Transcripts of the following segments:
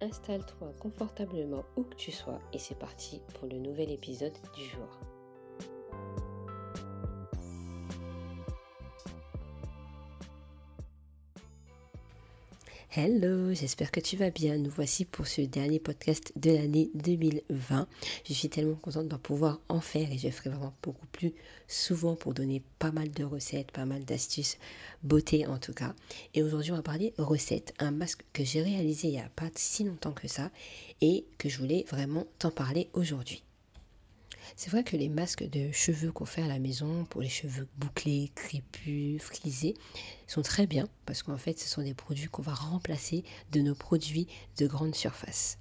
Installe-toi confortablement où que tu sois et c'est parti pour le nouvel épisode du jour. Hello, j'espère que tu vas bien. Nous voici pour ce dernier podcast de l'année 2020. Je suis tellement contente de pouvoir en faire et je ferai vraiment beaucoup plus souvent pour donner pas mal de recettes, pas mal d'astuces, beauté en tout cas. Et aujourd'hui, on va parler recettes, un masque que j'ai réalisé il n'y a pas si longtemps que ça et que je voulais vraiment t'en parler aujourd'hui. C'est vrai que les masques de cheveux qu'on fait à la maison pour les cheveux bouclés, crépus, frisés sont très bien parce qu'en fait ce sont des produits qu'on va remplacer de nos produits de grande surface.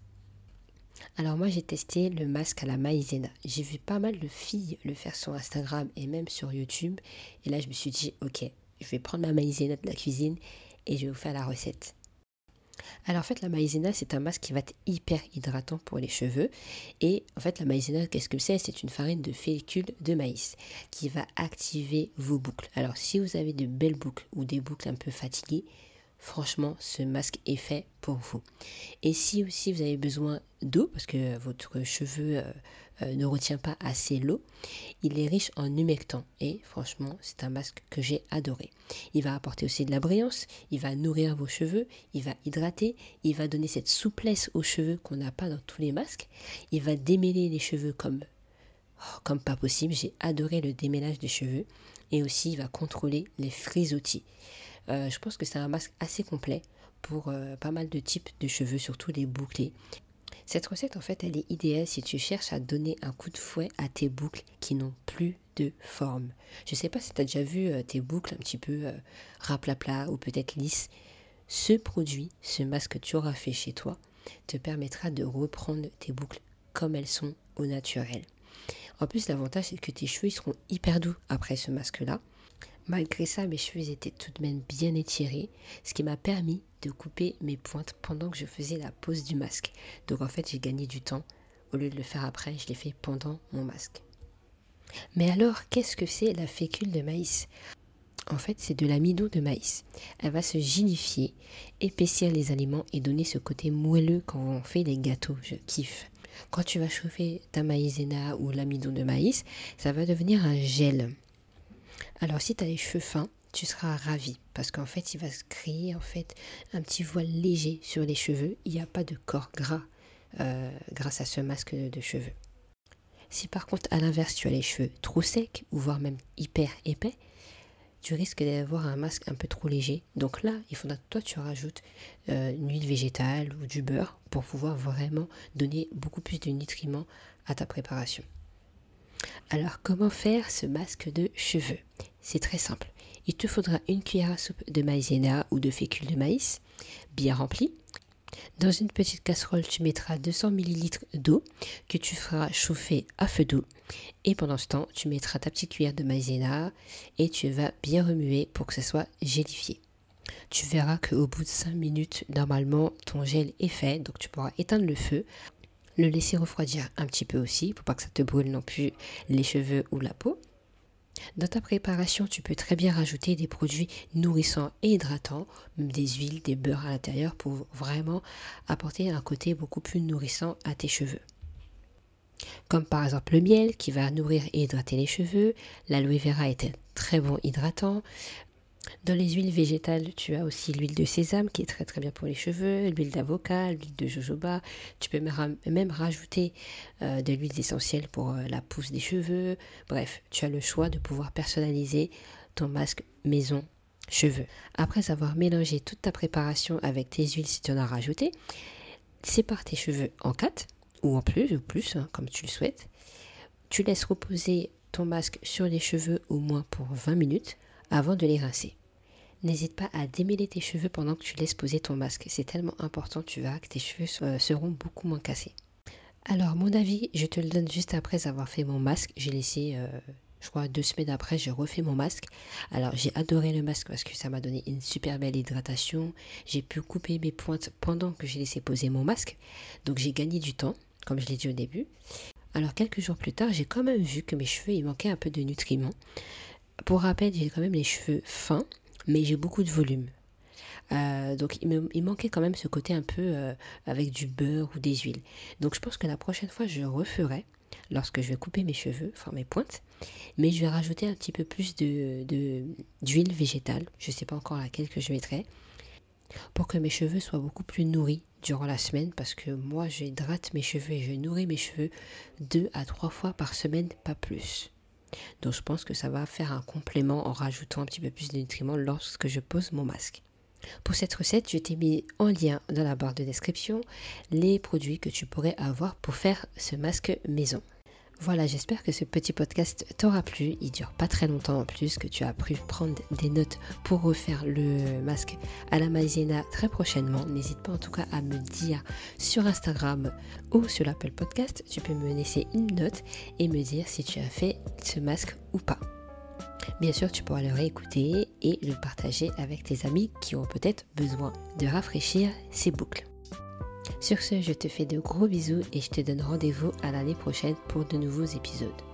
Alors moi j'ai testé le masque à la maïzena. J'ai vu pas mal de filles le faire sur Instagram et même sur YouTube. Et là je me suis dit ok, je vais prendre ma maïzena de la cuisine et je vais vous faire la recette. Alors en fait la maïzena c'est un masque qui va être hyper hydratant pour les cheveux et en fait la maïzena qu'est-ce que c'est? C'est une farine de fécule de maïs qui va activer vos boucles. Alors si vous avez de belles boucles ou des boucles un peu fatiguées, franchement, ce masque est fait pour vous. Et si aussi vous avez besoin d'eau, parce que votre cheveu euh, euh, ne retient pas assez l'eau, il est riche en humectant. Et franchement, c'est un masque que j'ai adoré. Il va apporter aussi de la brillance, il va nourrir vos cheveux, il va hydrater, il va donner cette souplesse aux cheveux qu'on n'a pas dans tous les masques. Il va démêler les cheveux comme, oh, comme pas possible. J'ai adoré le démêlage des cheveux. Et aussi, il va contrôler les frisottis. Euh, je pense que c'est un masque assez complet pour euh, pas mal de types de cheveux, surtout les bouclés. Cette recette, en fait, elle est idéale si tu cherches à donner un coup de fouet à tes boucles qui n'ont plus de forme. Je ne sais pas si tu as déjà vu euh, tes boucles un petit peu raplapla ou peut-être lisses. Ce produit, ce masque que tu auras fait chez toi, te permettra de reprendre tes boucles comme elles sont au naturel. En plus, l'avantage, c'est que tes cheveux seront hyper doux après ce masque-là. Malgré ça, mes cheveux étaient tout de même bien étirés, ce qui m'a permis de couper mes pointes pendant que je faisais la pose du masque. Donc en fait, j'ai gagné du temps. Au lieu de le faire après, je l'ai fait pendant mon masque. Mais alors, qu'est-ce que c'est la fécule de maïs? En fait, c'est de l'amidon de maïs. Elle va se ginifier, épaissir les aliments et donner ce côté moelleux quand on fait les gâteaux. Je kiffe. Quand tu vas chauffer ta maïzena ou l'amidon de maïs, ça va devenir un gel. Alors si tu as les cheveux fins, tu seras ravi parce qu'en fait, il va se créer en fait un petit voile léger sur les cheveux. Il n'y a pas de corps gras euh, grâce à ce masque de cheveux. Si par contre, à l'inverse, tu as les cheveux trop secs ou voire même hyper épais, tu risques d'avoir un masque un peu trop léger. Donc là, il faudra que toi tu rajoutes euh, une huile végétale ou du beurre pour pouvoir vraiment donner beaucoup plus de nutriments à ta préparation. Alors comment faire ce masque de cheveux? C'est très simple. Il te faudra une cuillère à soupe de maïzena ou de fécule de maïs, bien remplie. Dans une petite casserole, tu mettras 200 ml d'eau que tu feras chauffer à feu doux. Et pendant ce temps, tu mettras ta petite cuillère de maïzena et tu vas bien remuer pour que ce soit gélifié. Tu verras qu'au bout de 5 minutes, normalement, ton gel est fait. Donc tu pourras éteindre le feu le laisser refroidir un petit peu aussi pour pas que ça te brûle non plus les cheveux ou la peau. Dans ta préparation, tu peux très bien rajouter des produits nourrissants et hydratants, des huiles, des beurres à l'intérieur pour vraiment apporter un côté beaucoup plus nourrissant à tes cheveux. Comme par exemple le miel qui va nourrir et hydrater les cheveux, l'aloe vera est un très bon hydratant, dans les huiles végétales, tu as aussi l'huile de sésame qui est très très bien pour les cheveux, l'huile d'avocat, l'huile de jojoba. Tu peux même rajouter euh, de l'huile essentielle pour euh, la pousse des cheveux. Bref, tu as le choix de pouvoir personnaliser ton masque maison cheveux. Après avoir mélangé toute ta préparation avec tes huiles si tu en as rajouté, sépare tes cheveux en quatre ou en plus ou plus hein, comme tu le souhaites. Tu laisses reposer ton masque sur les cheveux au moins pour 20 minutes avant de les rincer. N'hésite pas à démêler tes cheveux pendant que tu laisses poser ton masque. C'est tellement important, tu verras que tes cheveux euh, seront beaucoup moins cassés. Alors, mon avis, je te le donne juste après avoir fait mon masque. J'ai laissé, euh, je crois, deux semaines après, j'ai refait mon masque. Alors, j'ai adoré le masque parce que ça m'a donné une super belle hydratation. J'ai pu couper mes pointes pendant que j'ai laissé poser mon masque. Donc, j'ai gagné du temps, comme je l'ai dit au début. Alors, quelques jours plus tard, j'ai quand même vu que mes cheveux, il manquait un peu de nutriments. Pour rappel, j'ai quand même les cheveux fins mais j'ai beaucoup de volume. Euh, donc il manquait quand même ce côté un peu euh, avec du beurre ou des huiles. Donc je pense que la prochaine fois je referai lorsque je vais couper mes cheveux, enfin mes pointes, mais je vais rajouter un petit peu plus de d'huile végétale. Je ne sais pas encore laquelle que je mettrai pour que mes cheveux soient beaucoup plus nourris durant la semaine parce que moi j'hydrate mes cheveux et je nourris mes cheveux deux à trois fois par semaine, pas plus. Donc je pense que ça va faire un complément en rajoutant un petit peu plus de nutriments lorsque je pose mon masque. Pour cette recette, je t'ai mis en lien dans la barre de description les produits que tu pourrais avoir pour faire ce masque maison. Voilà, j'espère que ce petit podcast t'aura plu. Il dure pas très longtemps en plus, que tu as pu prendre des notes pour refaire le masque à la maïzena très prochainement. N'hésite pas en tout cas à me dire sur Instagram ou sur l'Apple Podcast. Tu peux me laisser une note et me dire si tu as fait ce masque ou pas. Bien sûr, tu pourras le réécouter et le partager avec tes amis qui ont peut-être besoin de rafraîchir ces boucles. Sur ce, je te fais de gros bisous et je te donne rendez-vous à l'année prochaine pour de nouveaux épisodes.